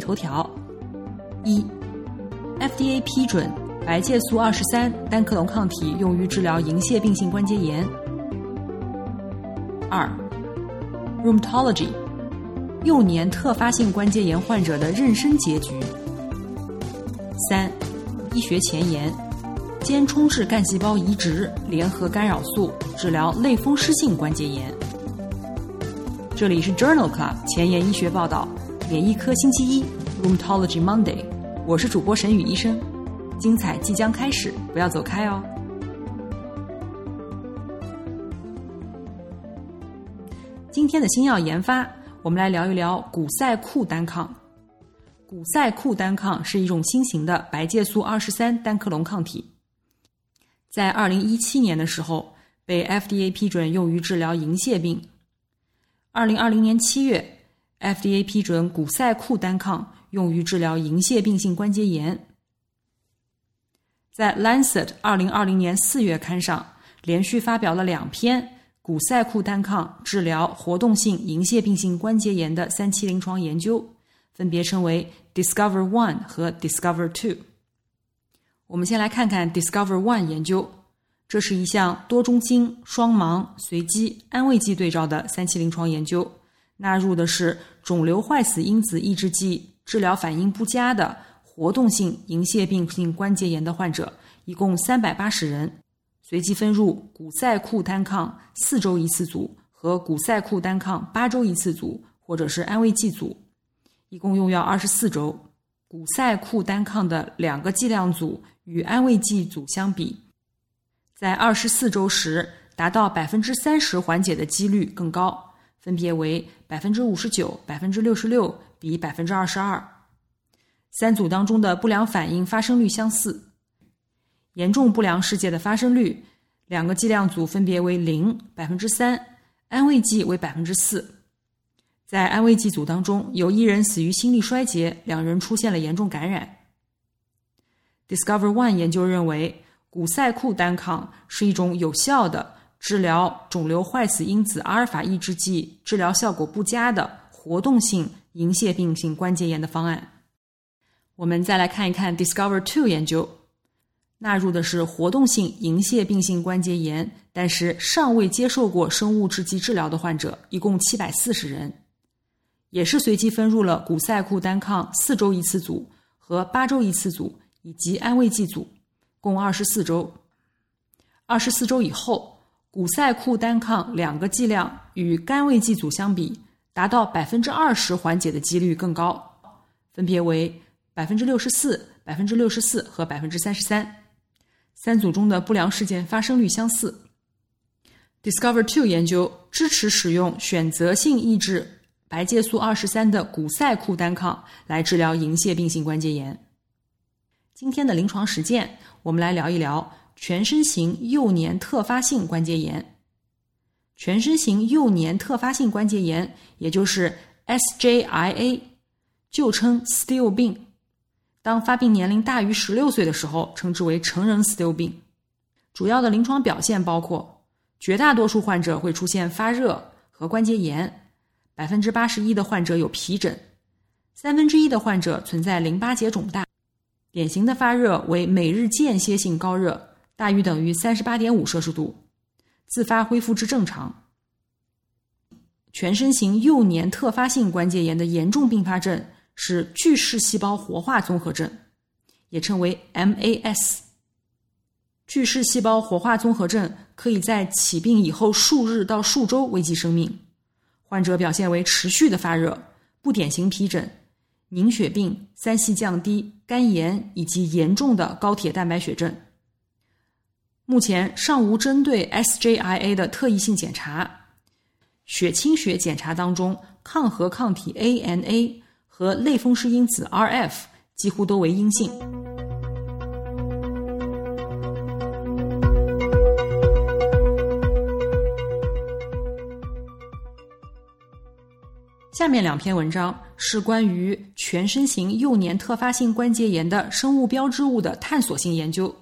头条：一，FDA 批准白介素二十三单克隆抗体用于治疗银屑病性关节炎。二，Rheumatology，幼年特发性关节炎患者的妊娠结局。三，医学前沿，间充质干细胞移植联合干扰素治疗类风湿性关节炎。这里是 Journal Club 前沿医学报道。免疫科星期一，Rheumatology Monday，我是主播沈宇医生，精彩即将开始，不要走开哦。今天的新药研发，我们来聊一聊古塞库单抗。古塞库单抗是一种新型的白介素二十三单克隆抗体，在二零一七年的时候被 FDA 批准用于治疗银屑病。二零二零年七月。FDA 批准古塞库单抗用于治疗银屑病性关节炎。在《Lancet》二零二零年四月刊上，连续发表了两篇古塞库单抗治疗活动性银屑病性关节炎的三期临床研究，分别称为 Discover One 和 Discover Two。我们先来看看 Discover One 研究，这是一项多中心、双盲、随机、安慰剂对照的三期临床研究。纳入的是肿瘤坏死因子抑制剂治疗反应不佳的活动性银屑病性关节炎的患者，一共三百八十人，随机分入古塞库单抗四周一次组和古塞库单抗八周一次组，或者是安慰剂组，一共用药二十四周。古塞库单抗的两个剂量组与安慰剂组相比，在二十四周时达到百分之三十缓解的几率更高。分别为百分之五十九、百分之六十六比百分之二十二，三组当中的不良反应发生率相似，严重不良事件的发生率，两个剂量组分别为零、百分之三，安慰剂为百分之四。在安慰剂组当中，有一人死于心力衰竭，两人出现了严重感染。Discover One 研究认为，古塞库单抗是一种有效的。治疗肿瘤坏死因子阿尔法抑制剂治疗效果不佳的活动性银屑病性关节炎的方案。我们再来看一看 Discover Two 研究，纳入的是活动性银屑病性关节炎，但是尚未接受过生物制剂治疗的患者，一共七百四十人，也是随机分入了古塞库单抗四周一次组和八周一次组以及安慰剂组，共二十四周。二十四周以后。古塞库单抗两个剂量与甘味剂组相比，达到百分之二十缓解的几率更高，分别为百分之六十四、百分之六十四和百分之三十三。三组中的不良事件发生率相似。Discover Two 研究支持使用选择性抑制白介素二十三的古塞库单抗来治疗银屑病性关节炎。今天的临床实践，我们来聊一聊。全身型幼年特发性关节炎，全身型幼年特发性关节炎，也就是 SJIA，旧称 Still 病。当发病年龄大于十六岁的时候，称之为成人 Still 病。主要的临床表现包括，绝大多数患者会出现发热和关节炎，百分之八十一的患者有皮疹，三分之一的患者存在淋巴结肿大。典型的发热为每日间歇性高热。大于等于三十八点五摄氏度，自发恢复至正常。全身型幼年特发性关节炎的严重并发症是巨噬细胞活化综合症，也称为 MAS。巨噬细胞活化综合症可以在起病以后数日到数周危及生命。患者表现为持续的发热、不典型皮疹、凝血病、三系降低、肝炎以及严重的高铁蛋白血症。目前尚无针对 SJIA 的特异性检查。血清学检查当中，抗核抗体 ANA 和类风湿因子 RF 几乎都为阴性。下面两篇文章是关于全身型幼年特发性关节炎的生物标志物的探索性研究。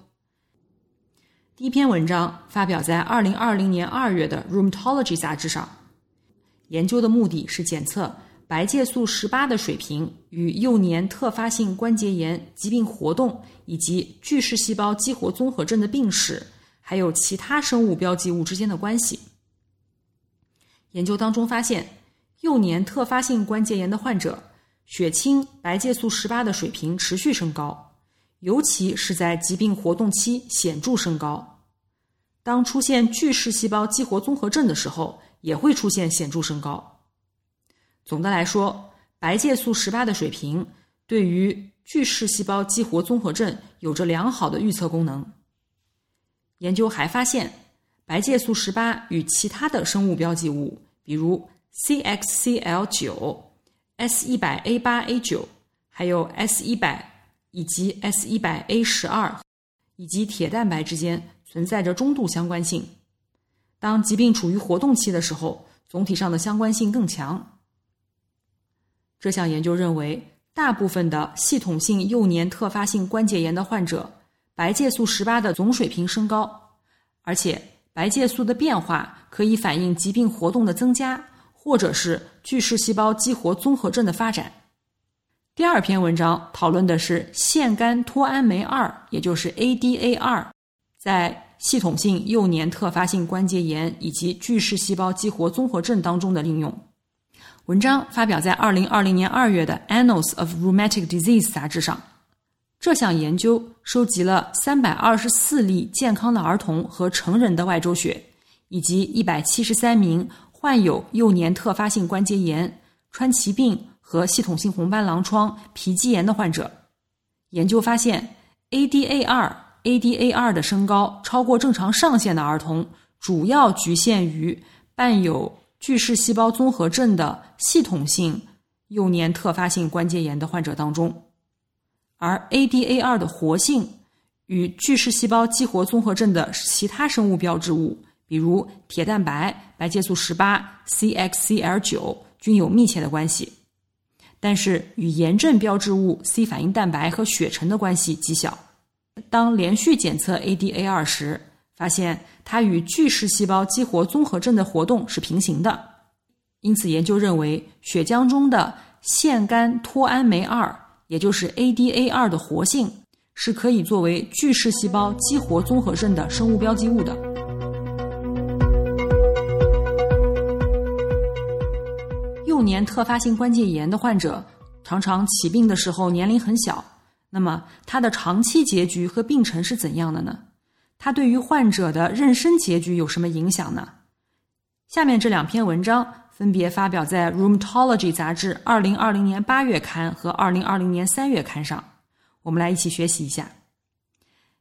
第一篇文章发表在二零二零年二月的《Rheumatology》杂志上。研究的目的是检测白介素十八的水平与幼年特发性关节炎疾病活动以及巨噬细胞激活综合症的病史，还有其他生物标记物之间的关系。研究当中发现，幼年特发性关节炎的患者血清白介素十八的水平持续升高，尤其是在疾病活动期显著升高。当出现巨噬细胞激活综合症的时候。也会出现显著升高。总的来说，白介素十八的水平对于巨噬细胞激活综合症有着良好的预测功能。研究还发现，白介素十八与其他的生物标记物，比如 CXCL 九、S 一百 A 八 A 九，还有 S 一百以及 S 一百 A 十二，以及铁蛋白之间存在着中度相关性。当疾病处于活动期的时候，总体上的相关性更强。这项研究认为，大部分的系统性幼年特发性关节炎的患者，白介素十八的总水平升高，而且白介素的变化可以反映疾病活动的增加，或者是巨噬细胞激活综合症的发展。第二篇文章讨论的是腺苷脱氨酶二，也就是 ADA 二，在。系统性幼年特发性关节炎以及巨噬细胞激活综合症当中的应用。文章发表在二零二零年二月的《Annals of Rheumatic Disease》杂志上。这项研究收集了三百二十四例健康的儿童和成人的外周血，以及一百七十三名患有幼年特发性关节炎、川崎病和系统性红斑狼疮、皮肌炎的患者。研究发现，ADA 二。ADA 二的升高超过正常上限的儿童，主要局限于伴有巨噬细胞综合症的系统性幼年特发性关节炎的患者当中，而 ADA 二的活性与巨噬细胞激活综合症的其他生物标志物，比如铁蛋白、白介素十八、CXCL 九，均有密切的关系，但是与炎症标志物 C 反应蛋白和血沉的关系极小。当连续检测 ADA 二时，发现它与巨噬细胞激活综合症的活动是平行的，因此研究认为血浆中的腺苷脱氨酶二，也就是 ADA 二的活性是可以作为巨噬细胞激活综合症的生物标记物的。幼年特发性关节炎的患者常常起病的时候年龄很小。那么，它的长期结局和病程是怎样的呢？它对于患者的妊娠结局有什么影响呢？下面这两篇文章分别发表在《Rheumatology》杂志二零二零年八月刊和二零二零年三月刊上，我们来一起学习一下。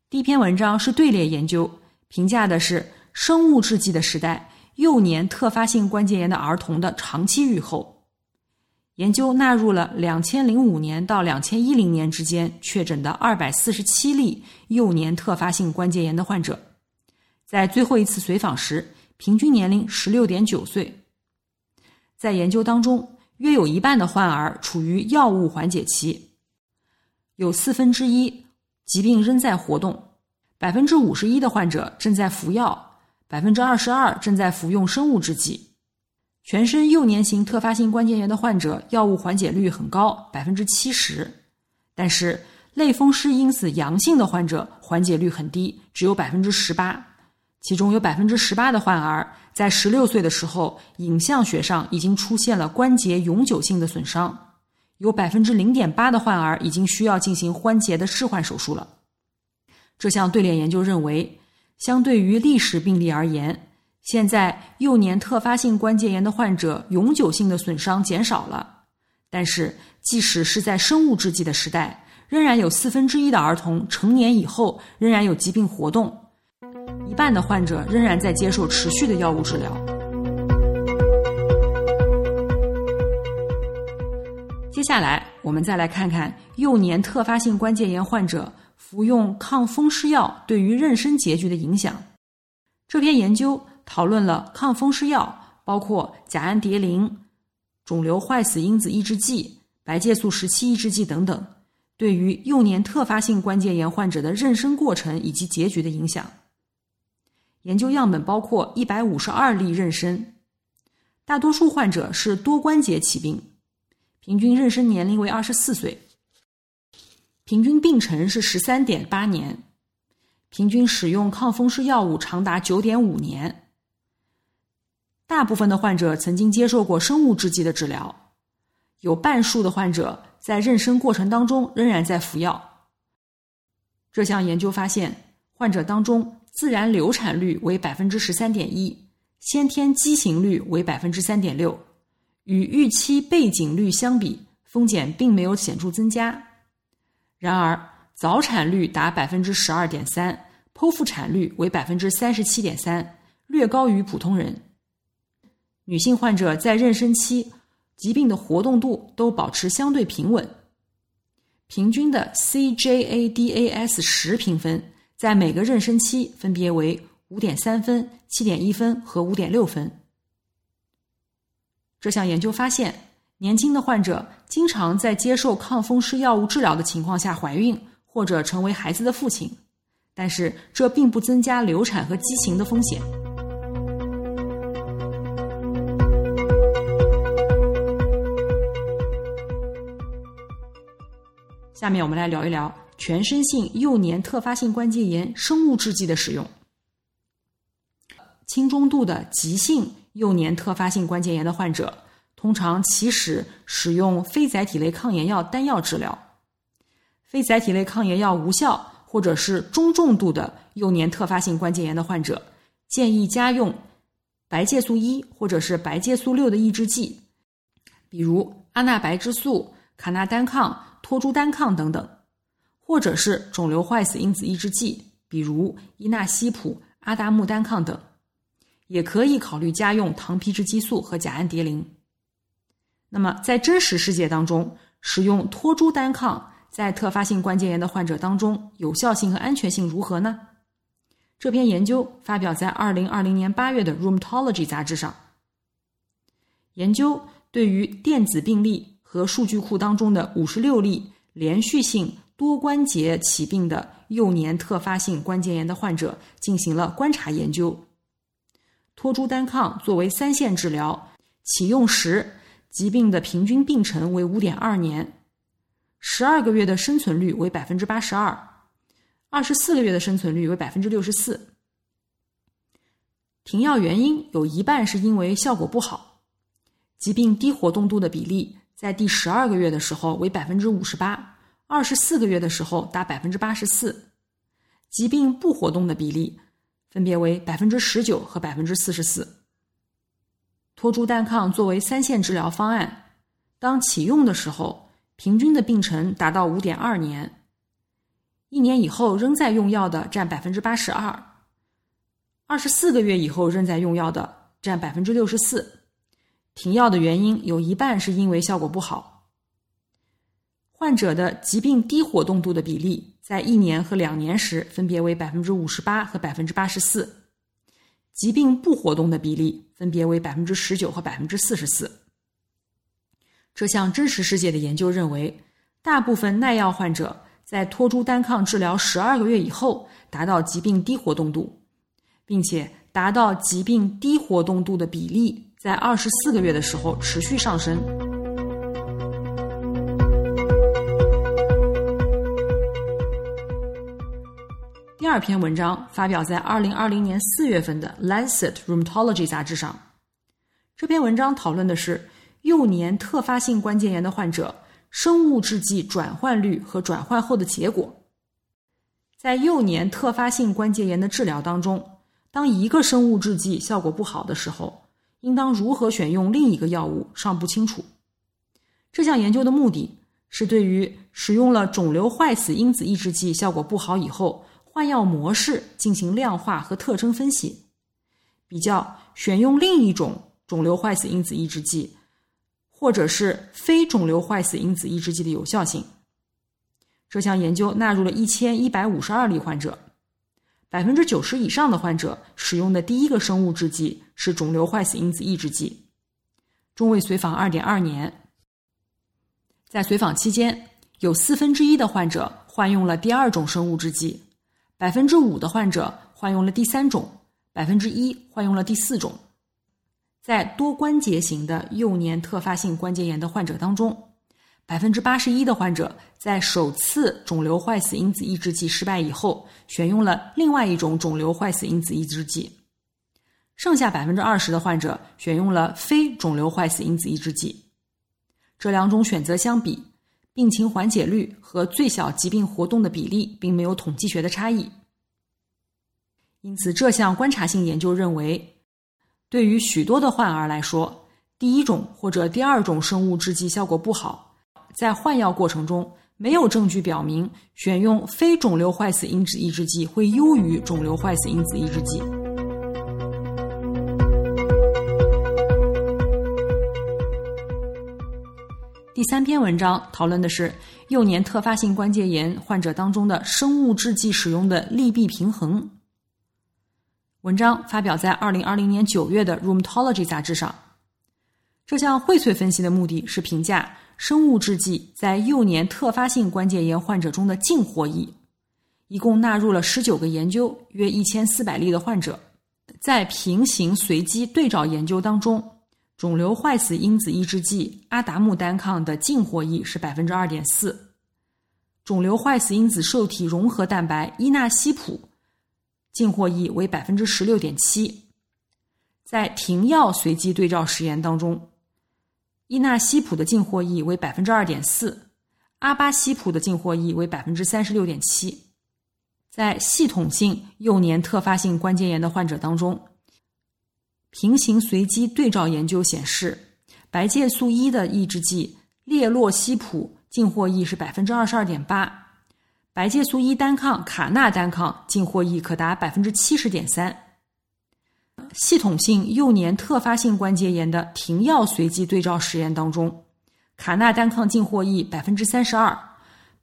第一篇文章是队列研究，评价的是生物制剂的时代幼年特发性关节炎的儿童的长期预后。研究纳入了两千零五年到两千一零年之间确诊的二百四十七例幼年特发性关节炎的患者，在最后一次随访时，平均年龄十六点九岁。在研究当中，约有一半的患儿处于药物缓解期，有四分之一疾病仍在活动，百分之五十一的患者正在服药，百分之二十二正在服用生物制剂。全身幼年型特发性关节炎的患者药物缓解率很高，百分之七十，但是类风湿因子阳性的患者缓解率很低，只有百分之十八。其中有百分之十八的患儿在十六岁的时候，影像学上已经出现了关节永久性的损伤，有百分之零点八的患儿已经需要进行关节的置换手术了。这项队列研究认为，相对于历史病例而言。现在幼年特发性关节炎的患者永久性的损伤减少了，但是即使是在生物制剂的时代，仍然有四分之一的儿童成年以后仍然有疾病活动，一半的患者仍然在接受持续的药物治疗。接下来，我们再来看看幼年特发性关节炎患者服用抗风湿药对于妊娠结局的影响。这篇研究讨论了抗风湿药，包括甲氨蝶呤、肿瘤坏死因子抑制剂、白介素十七抑制剂等等，对于幼年特发性关节炎患者的妊娠过程以及结局的影响。研究样本包括一百五十二例妊娠，大多数患者是多关节起病，平均妊娠年龄为二十四岁，平均病程是十三点八年。平均使用抗风湿药物长达九点五年，大部分的患者曾经接受过生物制剂的治疗，有半数的患者在妊娠过程当中仍然在服药。这项研究发现，患者当中自然流产率为百分之十三点一，先天畸形率为百分之三点六，与预期背景率相比，风险并没有显著增加。然而，早产率达百分之十二点三，剖腹产率为百分之三十七点三，略高于普通人。女性患者在妊娠期疾病的活动度都保持相对平稳，平均的 CJADAS 十评分在每个妊娠期分别为五点三分、七点一分和五点六分。这项研究发现，年轻的患者经常在接受抗风湿药物治疗的情况下怀孕。或者成为孩子的父亲，但是这并不增加流产和畸形的风险。下面我们来聊一聊全身性幼年特发性关节炎生物制剂的使用。轻中度的急性幼年特发性关节炎的患者，通常起始使用非甾体类抗炎药单药治疗。非甾体类抗炎药无效，或者是中重度的幼年特发性关节炎的患者，建议加用白介素一或者是白介素六的抑制剂，比如阿那白质素、卡那单抗、托珠单抗等等，或者是肿瘤坏死因子抑制剂，比如伊那西普、阿达木单抗等，也可以考虑加用糖皮质激素和甲氨蝶呤。那么在真实世界当中，使用托珠单抗。在特发性关节炎的患者当中，有效性和安全性如何呢？这篇研究发表在二零二零年八月的《Rheumatology》杂志上。研究对于电子病历和数据库当中的五十六例连续性多关节起病的幼年特发性关节炎的患者进行了观察研究。托珠单抗作为三线治疗，启用时疾病的平均病程为五点二年。十二个月的生存率为百分之八十二，二十四个月的生存率为百分之六十四。停药原因有一半是因为效果不好，疾病低活动度的比例在第十二个月的时候为百分之五十八，二十四个月的时候达百分之八十四，疾病不活动的比例分别为百分之十九和百分之四十四。托珠单抗作为三线治疗方案，当启用的时候。平均的病程达到五点二年，一年以后仍在用药的占百分之八十二，二十四个月以后仍在用药的占百分之六十四，停药的原因有一半是因为效果不好。患者的疾病低活动度的比例在一年和两年时分别为百分之五十八和百分之八十四，疾病不活动的比例分别为百分之十九和百分之四十四。这项真实世界的研究认为，大部分耐药患者在托珠单抗治疗十二个月以后达到疾病低活动度，并且达到疾病低活动度的比例在二十四个月的时候持续上升。第二篇文章发表在二零二零年四月份的《Lancet Rheumatology》杂志上，这篇文章讨论的是。幼年特发性关节炎的患者生物制剂转换率和转换后的结果，在幼年特发性关节炎的治疗当中，当一个生物制剂效果不好的时候，应当如何选用另一个药物尚不清楚。这项研究的目的是对于使用了肿瘤坏死因子抑制剂效果不好以后，换药模式进行量化和特征分析，比较选用另一种肿瘤坏死因子抑制剂，或者是非肿瘤坏死因子抑制剂的有效性。这项研究纳入了一千一百五十二例患者，百分之九十以上的患者使用的第一个生物制剂是肿瘤坏死因子抑制剂。中位随访二点二年，在随访期间，有四分之一的患者换用了第二种生物制剂，百分之五的患者换用了第三种，百分之一换用了第四种。在多关节型的幼年特发性关节炎的患者当中。百分之八十一的患者在首次肿瘤坏死因子抑制剂失败以后，选用了另外一种肿瘤坏死因子抑制剂。剩下百分之二十的患者选用了非肿瘤坏死因子抑制剂。这两种选择相比，病情缓解率和最小疾病活动的比例并没有统计学的差异。因此，这项观察性研究认为，对于许多的患儿来说，第一种或者第二种生物制剂效果不好。在换药过程中，没有证据表明选用非肿瘤坏死因子抑制剂会优于肿瘤坏死因子抑制剂。第三篇文章讨论的是幼年特发性关节炎患者当中的生物制剂使用的利弊平衡。文章发表在二零二零年九月的《Rheumatology》杂志上。这项荟萃分析的目的是评价。生物制剂在幼年特发性关节炎患者中的净获益，一共纳入了十九个研究，约一千四百例的患者。在平行随机对照研究当中，肿瘤坏死因子抑制剂阿达木单抗的净获益是百分之二点四，肿瘤坏死因子受体融合蛋白伊纳西普净获益为百分之十六点七。在停药随机对照实验当中。伊纳西普的净获益为百分之二点四，阿巴西普的净获益为百分之三十六点七。在系统性幼年特发性关节炎的患者当中，平行随机对照研究显示，白介素一的抑制剂列洛西普净获益是百分之二十二点八，白介素一单抗卡纳单抗净获益可达百分之七十点三。系统性幼年特发性关节炎的停药随机对照实验当中，卡纳单抗净获益百分之三十二，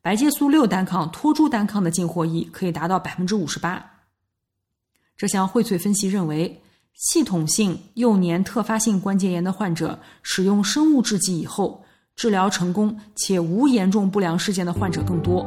白介素六单抗、托珠单抗的净获益可以达到百分之五十八。这项荟萃分析认为，系统性幼年特发性关节炎的患者使用生物制剂以后，治疗成功且无严重不良事件的患者更多。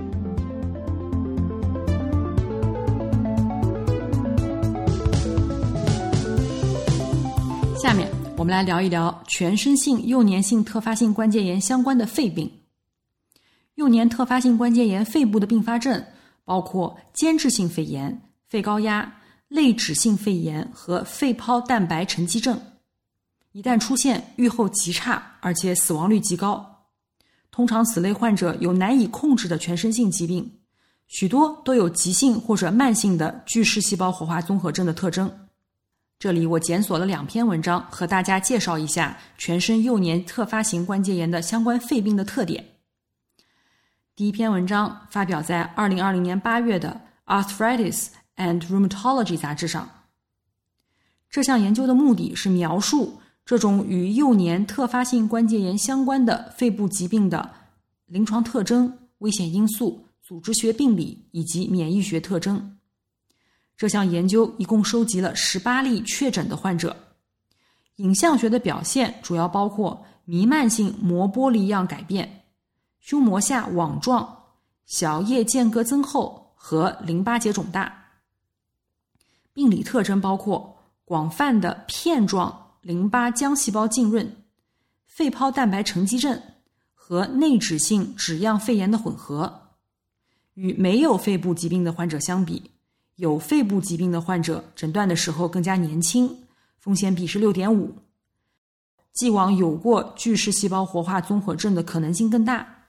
我们来聊一聊全身性幼年性特发性关节炎相关的肺病。幼年特发性关节炎肺部的并发症包括间质性肺炎、肺高压、类脂性肺炎和肺泡蛋白沉积症。一旦出现，预后极差，而且死亡率极高。通常，此类患者有难以控制的全身性疾病，许多都有急性或者慢性的巨噬细胞活化综合症的特征。这里我检索了两篇文章，和大家介绍一下全身幼年特发型关节炎的相关肺病的特点。第一篇文章发表在二零二零年八月的《Arthritis and Rheumatology》杂志上。这项研究的目的是描述这种与幼年特发性关节炎相关的肺部疾病的临床特征、危险因素、组织学病理以及免疫学特征。这项研究一共收集了十八例确诊的患者，影像学的表现主要包括弥漫性膜玻璃样改变、胸膜下网状、小叶间隔增厚和淋巴结肿大。病理特征包括广泛的片状淋巴浆细胞浸润、肺泡蛋白沉积症和内脂性脂样肺炎的混合。与没有肺部疾病的患者相比，有肺部疾病的患者诊断的时候更加年轻，风险比是六点五，既往有过巨噬细胞活化综合症的可能性更大，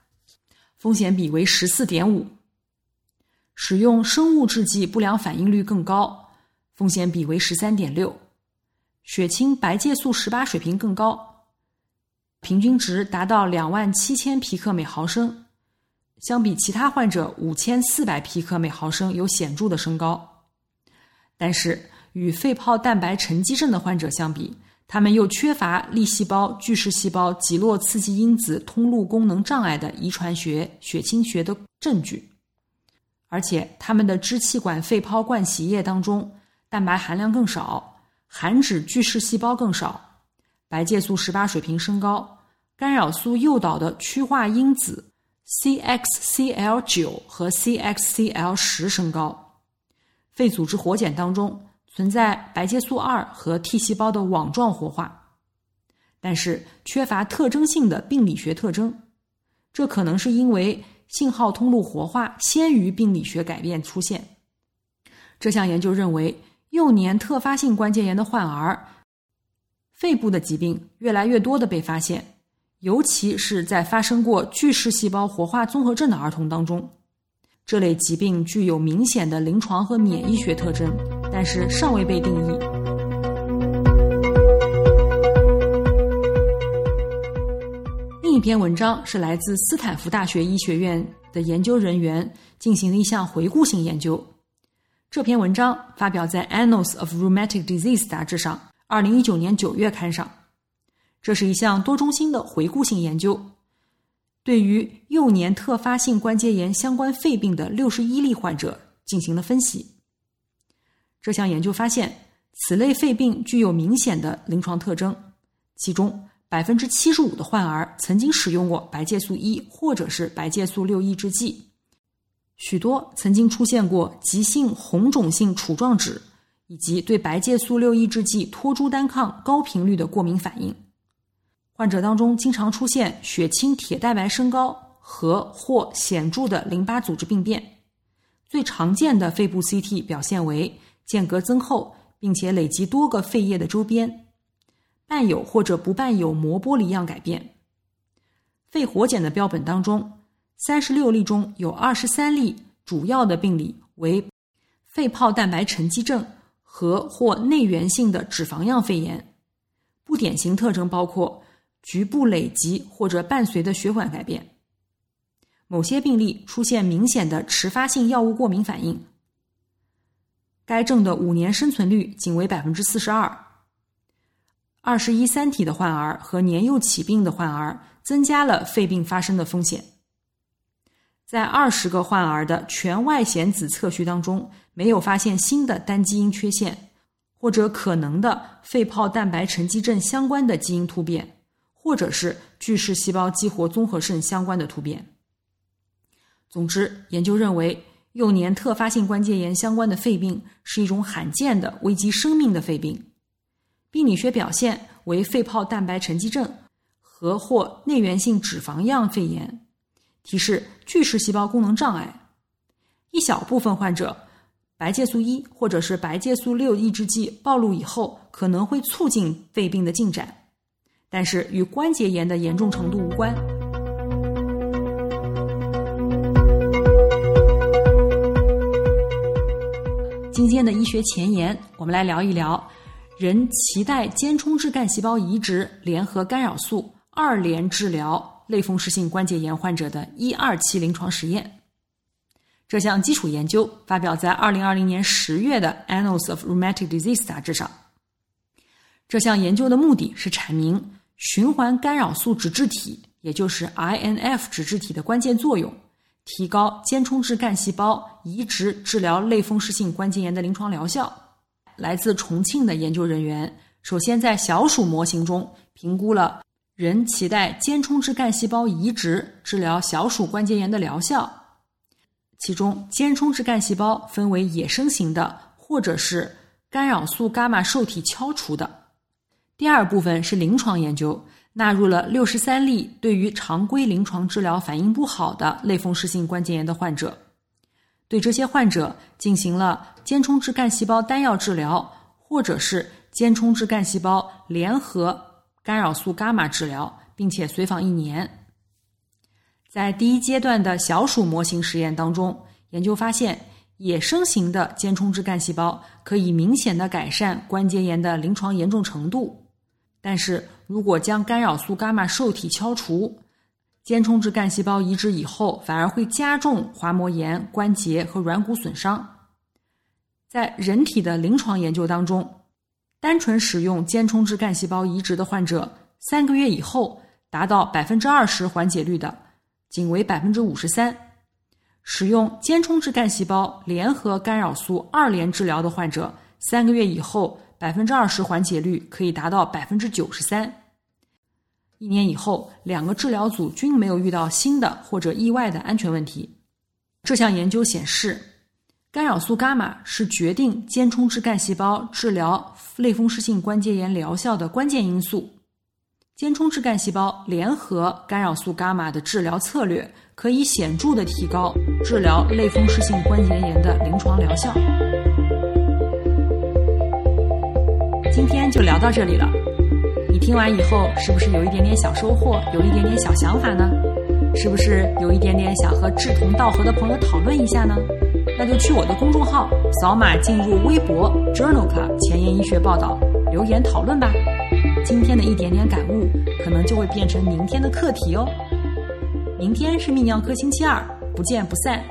风险比为十四点五。使用生物制剂不良反应率更高，风险比为十三点六。血清白介素十八水平更高，平均值达到两万七千皮克每毫升，相比其他患者五千四百皮克每毫升有显著的升高。但是与肺泡蛋白沉积症的患者相比，他们又缺乏粒细胞巨噬细胞极络刺激因子通路功能障碍的遗传学血清学的证据。而且，他们的支气管肺泡灌洗液当中蛋白含量更少，含脂巨噬细胞更少，白介素十八水平升高，干扰素诱导的趋化因子 CXCL 九和 CXCL 十升高，肺组织活检当中存在白介素二和 T 细胞的网状活化，但是缺乏特征性的病理学特征，这可能是因为。信号通路活化先于病理学改变出现。这项研究认为，幼年特发性关节炎的患儿，肺部的疾病越来越多的被发现，尤其是在发生过巨噬细胞活化综合症的儿童当中。这类疾病具有明显的临床和免疫学特征，但是尚未被定义。另一篇文章是来自斯坦福大学医学院的研究人员进行的一项回顾性研究。这篇文章发表在《Annals of Rheumatic Disease》杂志上，二零一九年九月刊上。这是一项多中心的回顾性研究，对于幼年特发性关节炎相关肺病的六十一例患者进行了分析。这项研究发现，此类肺病具有明显的临床特征，其中。百分之七十五的患儿曾经使用过白介素一或者是白介素六抑制剂，许多曾经出现过急性红肿性杵状指以及对白介素六抑制剂托珠单抗高频率的过敏反应。患者当中经常出现血清铁蛋白升高和或显著的淋巴组织病变，最常见的肺部 CT 表现为间隔增厚，并且累积多个肺叶的周边。伴有或者不伴有膜玻璃样改变。肺活检的标本当中，三十六例中有二十三例主要的病理为肺泡蛋白沉积症和或内源性的脂肪样肺炎，不典型特征包括局部累积或者伴随的血管改变。某些病例出现明显的迟发性药物过敏反应。该症的五年生存率仅为百分之四十二。二十一三体的患儿和年幼起病的患儿增加了肺病发生的风险。在二十个患儿的全外显子测序当中，没有发现新的单基因缺陷，或者可能的肺泡蛋白沉积症相关的基因突变，或者是巨噬细胞激活综合症相关的突变。总之，研究认为，幼年特发性关节炎相关的肺病是一种罕见的危及生命的肺病。病理学表现为肺泡蛋白沉积症和或内源性脂肪样肺炎，提示巨噬细胞功能障碍。一小部分患者白介素一或者是白介素六抑制剂暴露以后，可能会促进肺病的进展，但是与关节炎的严重程度无关。今天的医学前沿，我们来聊一聊。人脐带间充质干细胞移植联合干扰素二联治疗类风湿性关节炎患者的一二期临床实验。这项基础研究发表在二零二零年十月的《Annals of Rheumatic Disease》杂志上。这项研究的目的是阐明循环干扰素脂质体，也就是 INF 脂质体的关键作用，提高间充质干细胞移植治疗类风湿性关节炎的临床疗效。来自重庆的研究人员首先在小鼠模型中评估了人脐带间充质干细胞移植治疗小鼠关节炎的疗效。其中，间充质干细胞分为野生型的，或者是干扰素伽马受体敲除的。第二部分是临床研究，纳入了六十三例对于常规临床治疗反应不好的类风湿性关节炎的患者，对这些患者进行了间充质干细胞单药治疗，或者是间充质干细胞联合干扰素伽马治疗，并且随访一年。在第一阶段的小鼠模型实验当中，研究发现，野生型的间充质干细胞可以明显的改善关节炎的临床严重程度，但是如果将干扰素伽马受体敲除，间充质干细胞移植以后，反而会加重滑膜炎、关节和软骨损伤。在人体的临床研究当中，单纯使用间充质干细胞移植的患者，三个月以后达到百分之二十缓解率的。仅为百分之五十三，使用间充质干细胞联合干扰素二联治疗的患者，三个月以后百分之二十缓解率可以达到百分之九十三。一年以后，两个治疗组均没有遇到新的或者意外的安全问题。这项研究显示，干扰素伽马是决定间充质干细胞治疗类风湿性关节炎疗效的关键因素。间充质干细胞联合干扰素伽马的治疗策略，可以显著的提高治疗类风湿性关节炎的临床疗效。今天就聊到这里了，你听完以后是不是有一点点小收获，有一点点小想法呢？是不是有一点点想和志同道合的朋友讨论一下呢？那就去我的公众号，扫码进入微博 Journal Club 前沿医学报道，留言讨论吧。今天的一点点感悟，可能就会变成明天的课题哦。明天是泌尿科星期二，不见不散。